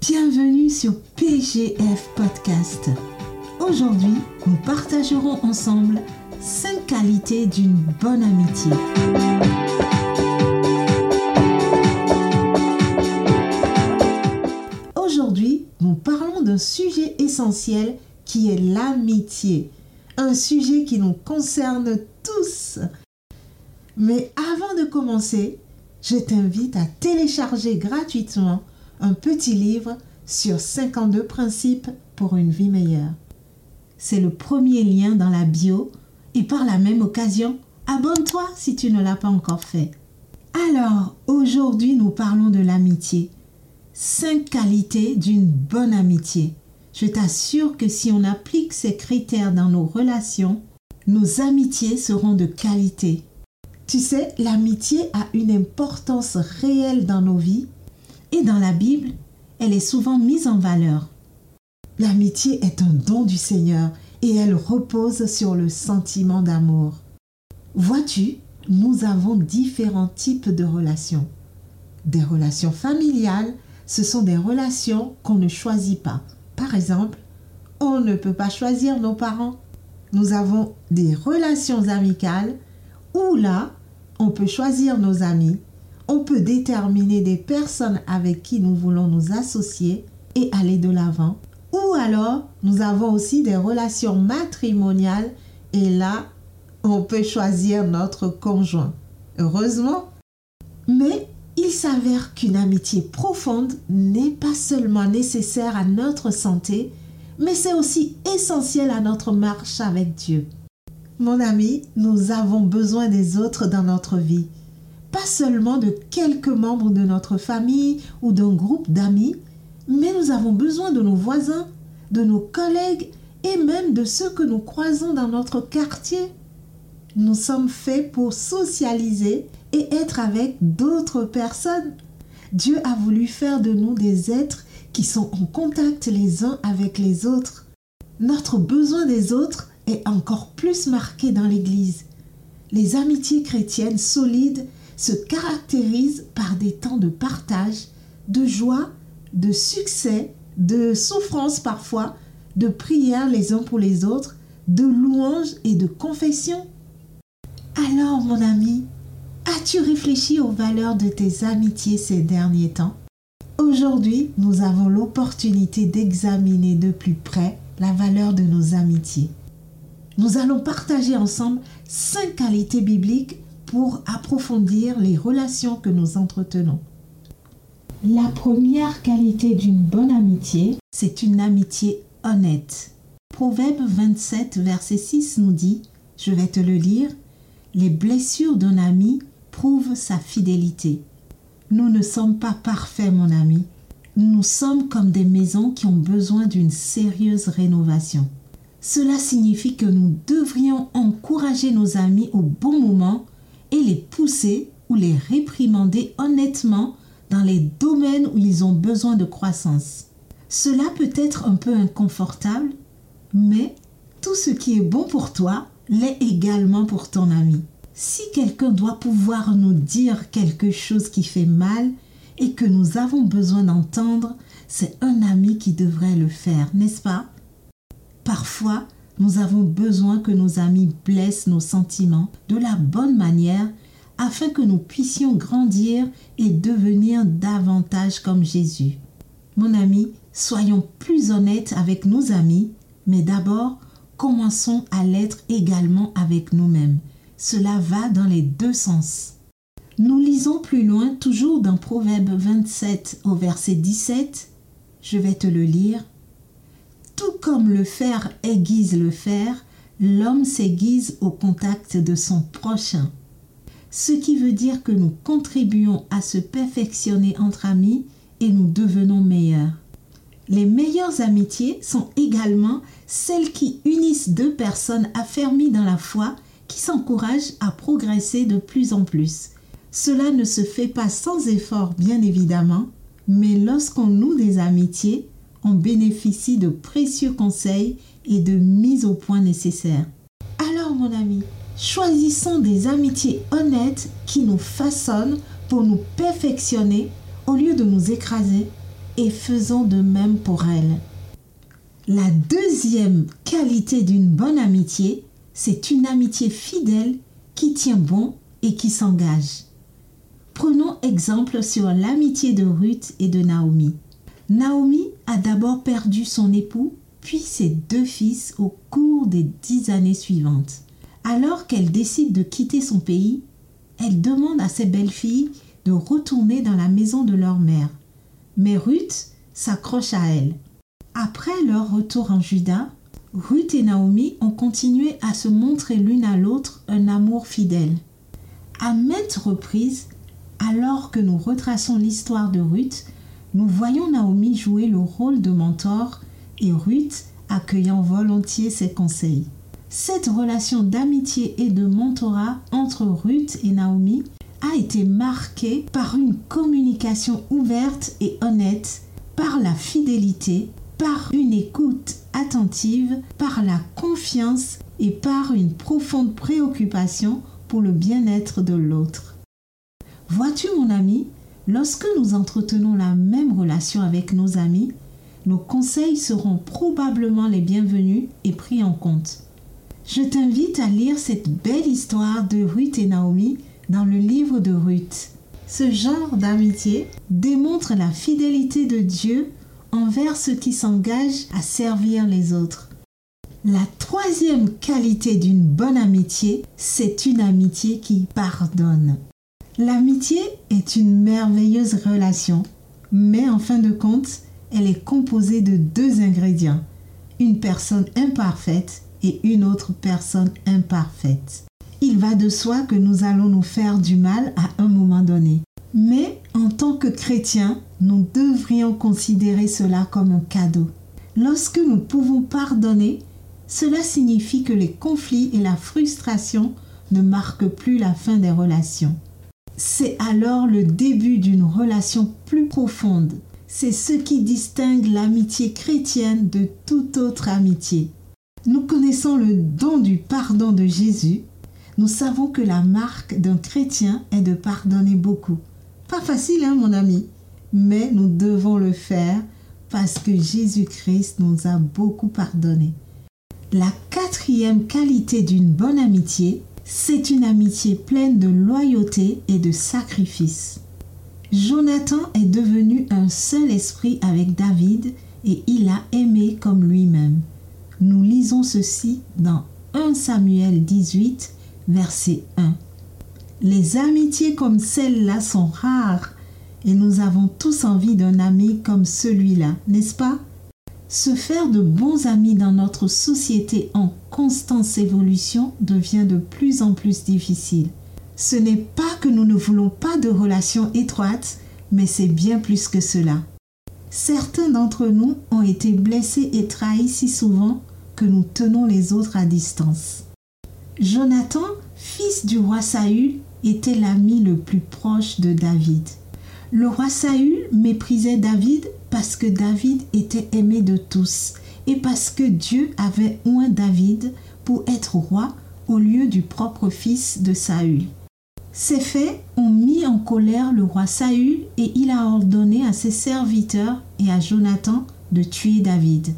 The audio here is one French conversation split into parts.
Bienvenue sur PGF Podcast. Aujourd'hui, nous partagerons ensemble 5 qualités d'une bonne amitié. Aujourd'hui, nous parlons d'un sujet essentiel qui est l'amitié. Un sujet qui nous concerne tous. Mais avant de commencer, je t'invite à télécharger gratuitement un petit livre sur 52 principes pour une vie meilleure. C'est le premier lien dans la bio et par la même occasion, abonne-toi si tu ne l'as pas encore fait. Alors, aujourd'hui, nous parlons de l'amitié. Cinq qualités d'une bonne amitié. Je t'assure que si on applique ces critères dans nos relations, nos amitiés seront de qualité. Tu sais, l'amitié a une importance réelle dans nos vies et dans la Bible, elle est souvent mise en valeur. L'amitié est un don du Seigneur et elle repose sur le sentiment d'amour. Vois-tu, nous avons différents types de relations. Des relations familiales, ce sont des relations qu'on ne choisit pas. Par exemple, on ne peut pas choisir nos parents. Nous avons des relations amicales où là, on peut choisir nos amis on peut déterminer des personnes avec qui nous voulons nous associer et aller de l'avant. Ou alors, nous avons aussi des relations matrimoniales et là, on peut choisir notre conjoint. Heureusement. Mais il s'avère qu'une amitié profonde n'est pas seulement nécessaire à notre santé, mais c'est aussi essentiel à notre marche avec Dieu. Mon ami, nous avons besoin des autres dans notre vie pas seulement de quelques membres de notre famille ou d'un groupe d'amis, mais nous avons besoin de nos voisins, de nos collègues et même de ceux que nous croisons dans notre quartier. Nous sommes faits pour socialiser et être avec d'autres personnes. Dieu a voulu faire de nous des êtres qui sont en contact les uns avec les autres. Notre besoin des autres est encore plus marqué dans l'Église. Les amitiés chrétiennes solides se caractérise par des temps de partage, de joie, de succès, de souffrance parfois, de prière les uns pour les autres, de louange et de confession. Alors, mon ami, as-tu réfléchi aux valeurs de tes amitiés ces derniers temps? Aujourd'hui, nous avons l'opportunité d'examiner de plus près la valeur de nos amitiés. Nous allons partager ensemble cinq qualités bibliques pour approfondir les relations que nous entretenons. La première qualité d'une bonne amitié, c'est une amitié honnête. Proverbe 27, verset 6 nous dit, je vais te le lire, les blessures d'un ami prouvent sa fidélité. Nous ne sommes pas parfaits, mon ami. Nous sommes comme des maisons qui ont besoin d'une sérieuse rénovation. Cela signifie que nous devrions encourager nos amis au bon moment et les pousser ou les réprimander honnêtement dans les domaines où ils ont besoin de croissance. Cela peut être un peu inconfortable, mais tout ce qui est bon pour toi l'est également pour ton ami. Si quelqu'un doit pouvoir nous dire quelque chose qui fait mal et que nous avons besoin d'entendre, c'est un ami qui devrait le faire, n'est-ce pas? Parfois, nous avons besoin que nos amis blessent nos sentiments de la bonne manière afin que nous puissions grandir et devenir davantage comme Jésus. Mon ami, soyons plus honnêtes avec nos amis, mais d'abord, commençons à l'être également avec nous-mêmes. Cela va dans les deux sens. Nous lisons plus loin, toujours dans Proverbe 27 au verset 17. Je vais te le lire. Comme le fer aiguise le fer, l'homme s'aiguise au contact de son prochain. Ce qui veut dire que nous contribuons à se perfectionner entre amis et nous devenons meilleurs. Les meilleures amitiés sont également celles qui unissent deux personnes affermies dans la foi qui s'encouragent à progresser de plus en plus. Cela ne se fait pas sans effort, bien évidemment, mais lorsqu'on noue des amitiés, on bénéficie de précieux conseils et de mise au point nécessaires. Alors mon ami, choisissons des amitiés honnêtes qui nous façonnent pour nous perfectionner au lieu de nous écraser et faisons de même pour elle. La deuxième qualité d'une bonne amitié, c'est une amitié fidèle qui tient bon et qui s'engage. Prenons exemple sur l'amitié de Ruth et de Naomi. Naomi a d'abord perdu son époux, puis ses deux fils au cours des dix années suivantes. Alors qu'elle décide de quitter son pays, elle demande à ses belles-filles de retourner dans la maison de leur mère. Mais Ruth s'accroche à elle. Après leur retour en Juda, Ruth et Naomi ont continué à se montrer l'une à l'autre un amour fidèle. À maintes reprises, alors que nous retraçons l'histoire de Ruth, nous voyons Naomi jouer le rôle de mentor et Ruth accueillant volontiers ses conseils. Cette relation d'amitié et de mentorat entre Ruth et Naomi a été marquée par une communication ouverte et honnête, par la fidélité, par une écoute attentive, par la confiance et par une profonde préoccupation pour le bien-être de l'autre. Vois-tu mon ami, lorsque nous entretenons la même relation avec nos amis, nos conseils seront probablement les bienvenus et pris en compte. Je t'invite à lire cette belle histoire de Ruth et Naomi dans le livre de Ruth. Ce genre d'amitié démontre la fidélité de Dieu envers ceux qui s'engagent à servir les autres. La troisième qualité d'une bonne amitié, c'est une amitié qui pardonne. L'amitié est une merveilleuse relation, mais en fin de compte, elle est composée de deux ingrédients, une personne imparfaite et une autre personne imparfaite. Il va de soi que nous allons nous faire du mal à un moment donné. Mais en tant que chrétiens, nous devrions considérer cela comme un cadeau. Lorsque nous pouvons pardonner, cela signifie que les conflits et la frustration ne marquent plus la fin des relations. C'est alors le début d'une relation plus profonde. C'est ce qui distingue l'amitié chrétienne de toute autre amitié. Nous connaissons le don du pardon de Jésus. Nous savons que la marque d'un chrétien est de pardonner beaucoup. Pas facile, hein, mon ami, mais nous devons le faire parce que Jésus-Christ nous a beaucoup pardonné. La quatrième qualité d'une bonne amitié, c'est une amitié pleine de loyauté et de sacrifice. Jonathan est devenu un seul esprit avec David et il a aimé comme lui-même. Nous lisons ceci dans 1 Samuel 18, verset 1. Les amitiés comme celle-là sont rares et nous avons tous envie d'un ami comme celui-là, n'est-ce pas? Se faire de bons amis dans notre société en constante évolution devient de plus en plus difficile. Ce n'est pas que nous ne voulons pas de relations étroites, mais c'est bien plus que cela. Certains d'entre nous ont été blessés et trahis si souvent que nous tenons les autres à distance. Jonathan, fils du roi Saül, était l'ami le plus proche de David. Le roi Saül méprisait David parce que David était aimé de tous et parce que Dieu avait oint David pour être roi au lieu du propre fils de Saül. Ces faits ont mis en colère le roi Saül et il a ordonné à ses serviteurs et à Jonathan de tuer David.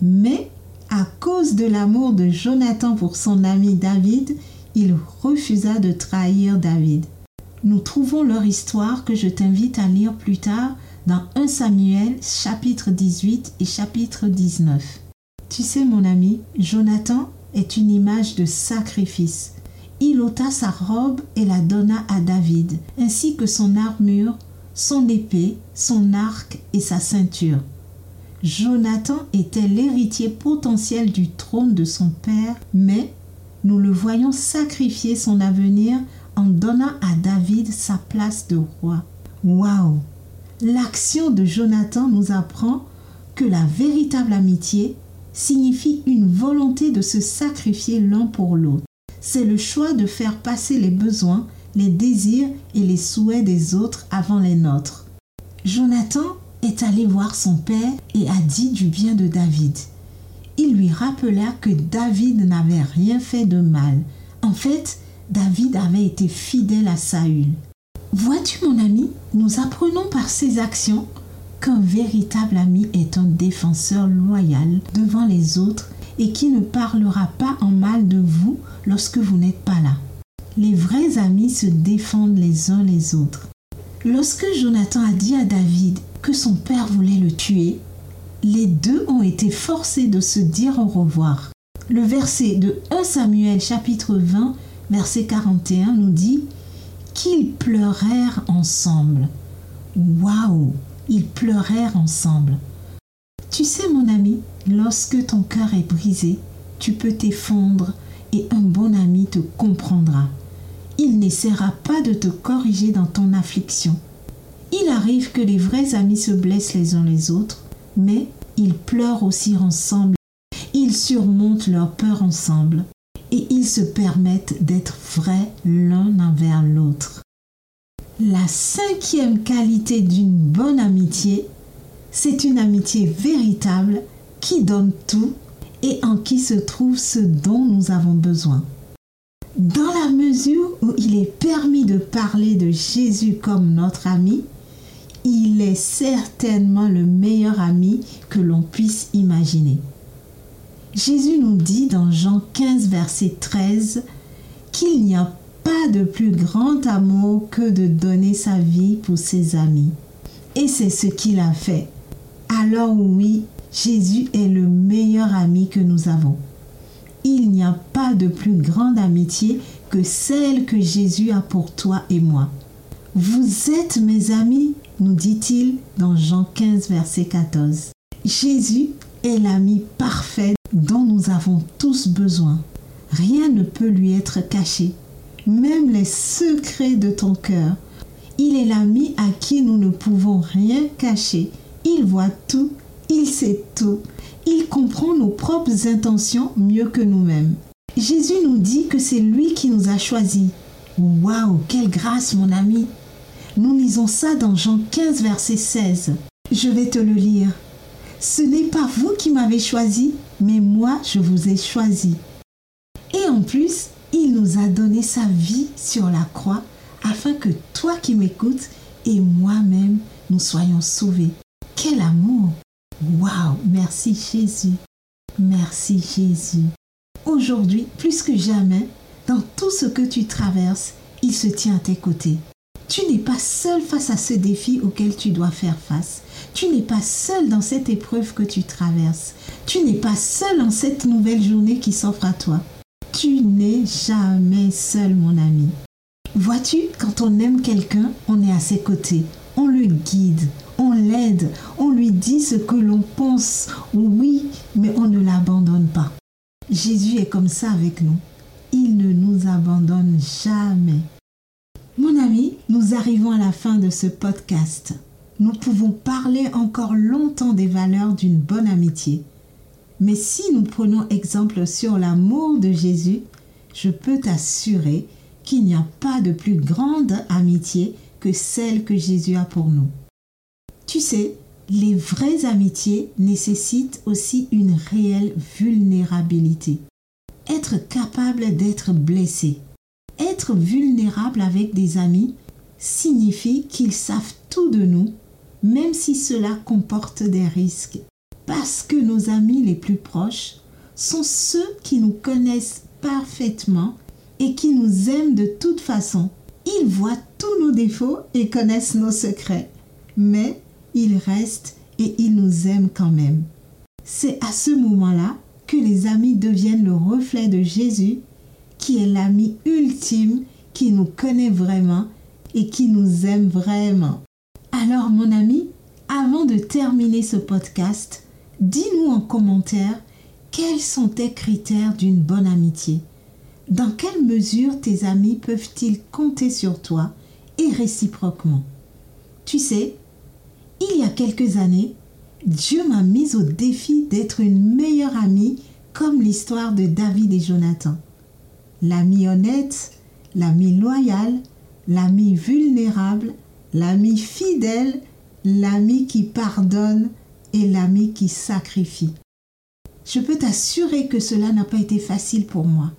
Mais à cause de l'amour de Jonathan pour son ami David, il refusa de trahir David. Nous trouvons leur histoire que je t'invite à lire plus tard dans 1 Samuel chapitre 18 et chapitre 19. Tu sais mon ami, Jonathan est une image de sacrifice. Il ôta sa robe et la donna à David, ainsi que son armure, son épée, son arc et sa ceinture. Jonathan était l'héritier potentiel du trône de son père, mais nous le voyons sacrifier son avenir en donnant à David sa place de roi. Waouh L'action de Jonathan nous apprend que la véritable amitié signifie une volonté de se sacrifier l'un pour l'autre. C'est le choix de faire passer les besoins, les désirs et les souhaits des autres avant les nôtres. Jonathan est allé voir son père et a dit du bien de David il lui rappela que David n'avait rien fait de mal. En fait, David avait été fidèle à Saül. Vois-tu mon ami, nous apprenons par ces actions qu'un véritable ami est un défenseur loyal devant les autres et qui ne parlera pas en mal de vous lorsque vous n'êtes pas là. Les vrais amis se défendent les uns les autres. Lorsque Jonathan a dit à David que son père voulait le tuer, les deux ont été forcés de se dire au revoir. Le verset de 1 Samuel chapitre 20 verset 41 nous dit qu'ils pleurèrent ensemble. Waouh, ils pleurèrent ensemble. Tu sais mon ami, lorsque ton cœur est brisé, tu peux t'effondre et un bon ami te comprendra. Il n'essaiera pas de te corriger dans ton affliction. Il arrive que les vrais amis se blessent les uns les autres, mais ils pleurent aussi ensemble. Ils surmontent leur peur ensemble et ils se permettent d'être vrais l'un envers l'autre. La cinquième qualité d'une bonne amitié, c'est une amitié véritable qui donne tout et en qui se trouve ce dont nous avons besoin. Dans la mesure où il est permis de parler de Jésus comme notre ami, il est certainement le meilleur ami que l'on puisse imaginer. Jésus nous dit dans Jean 15, verset 13, qu'il n'y a pas de plus grand amour que de donner sa vie pour ses amis. Et c'est ce qu'il a fait. Alors oui, Jésus est le meilleur ami que nous avons. Il n'y a pas de plus grande amitié que celle que Jésus a pour toi et moi. Vous êtes mes amis, nous dit-il dans Jean 15, verset 14. Jésus est l'ami parfait dont nous avons tous besoin. Rien ne peut lui être caché, même les secrets de ton cœur. Il est l'ami à qui nous ne pouvons rien cacher. Il voit tout, il sait tout. Il comprend nos propres intentions mieux que nous-mêmes. Jésus nous dit que c'est lui qui nous a choisis. Waouh, quelle grâce mon ami. Nous lisons ça dans Jean 15, verset 16. Je vais te le lire. Ce n'est pas vous qui m'avez choisi, mais moi je vous ai choisi. Et en plus, il nous a donné sa vie sur la croix afin que toi qui m'écoutes et moi-même nous soyons sauvés. Quel amour Waouh Merci Jésus. Merci Jésus. Aujourd'hui, plus que jamais, dans tout ce que tu traverses, il se tient à tes côtés. Tu n'es pas seul face à ce défi auquel tu dois faire face. Tu n'es pas seul dans cette épreuve que tu traverses. Tu n'es pas seul en cette nouvelle journée qui s'offre à toi. Tu n'es jamais seul, mon ami. Vois-tu, quand on aime quelqu'un, on est à ses côtés. On le guide, on l'aide, on lui dit ce que l'on pense. Oui, mais on ne l'abandonne pas. Jésus est comme ça avec nous. Il ne nous abandonne jamais. Mon ami, nous arrivons à la fin de ce podcast. Nous pouvons parler encore longtemps des valeurs d'une bonne amitié. Mais si nous prenons exemple sur l'amour de Jésus, je peux t'assurer qu'il n'y a pas de plus grande amitié que celle que Jésus a pour nous. Tu sais, les vraies amitiés nécessitent aussi une réelle vulnérabilité. Être capable d'être blessé, être vulnérable avec des amis signifie qu'ils savent tout de nous, même si cela comporte des risques. Parce que nos amis les plus proches sont ceux qui nous connaissent parfaitement et qui nous aiment de toute façon. Ils voient tous nos défauts et connaissent nos secrets. Mais ils restent et ils nous aiment quand même. C'est à ce moment-là que les amis deviennent le reflet de Jésus qui est l'ami ultime qui nous connaît vraiment et qui nous aime vraiment. Alors mon ami, avant de terminer ce podcast, dis-nous en commentaire quels sont tes critères d'une bonne amitié? Dans quelle mesure tes amis peuvent-ils compter sur toi et réciproquement? Tu sais, il y a quelques années, Dieu m'a mis au défi d'être une meilleure amie comme l'histoire de David et Jonathan l'ami honnête, l'ami loyal, l'ami vulnérable, l'ami fidèle, l'ami qui pardonne et l'ami qui sacrifie. Je peux t'assurer que cela n'a pas été facile pour moi.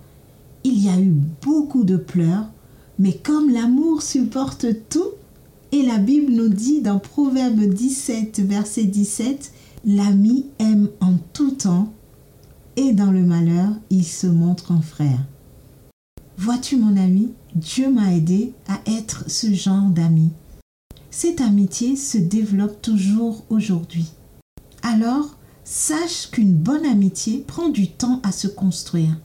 Il y a eu beaucoup de pleurs, mais comme l'amour supporte tout, Et la Bible nous dit dans Proverbe 17, verset 17, L'ami aime en tout temps et dans le malheur, il se montre un frère. Vois-tu mon ami, Dieu m'a aidé à être ce genre d'ami. Cette amitié se développe toujours aujourd'hui. Alors, sache qu'une bonne amitié prend du temps à se construire.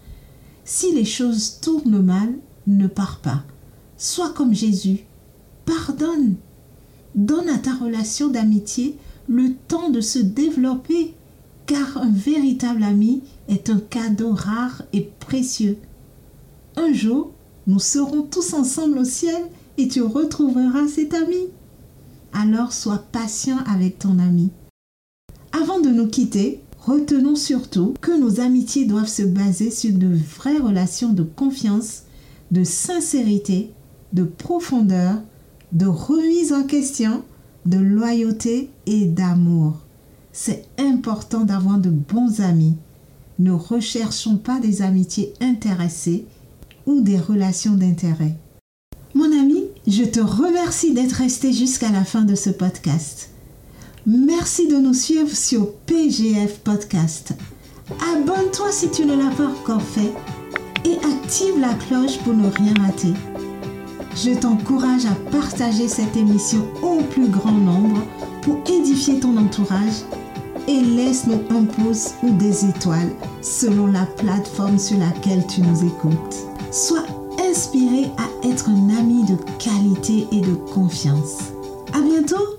Si les choses tournent mal, ne pars pas. Sois comme Jésus. Pardonne. Donne à ta relation d'amitié le temps de se développer, car un véritable ami est un cadeau rare et précieux. Un jour, nous serons tous ensemble au ciel et tu retrouveras cet ami. Alors sois patient avec ton ami. Avant de nous quitter, retenons surtout que nos amitiés doivent se baser sur de vraies relations de confiance, de sincérité, de profondeur, de remise en question, de loyauté et d'amour. C'est important d'avoir de bons amis. Ne recherchons pas des amitiés intéressées ou des relations d'intérêt. Mon ami, je te remercie d'être resté jusqu'à la fin de ce podcast. Merci de nous suivre sur PGF Podcast. Abonne-toi si tu ne l'as pas encore fait et active la cloche pour ne rien rater. Je t'encourage à partager cette émission au plus grand nombre pour édifier ton entourage et laisse-nous un pouce ou des étoiles selon la plateforme sur laquelle tu nous écoutes. Sois inspiré à être un ami de qualité et de confiance. À bientôt!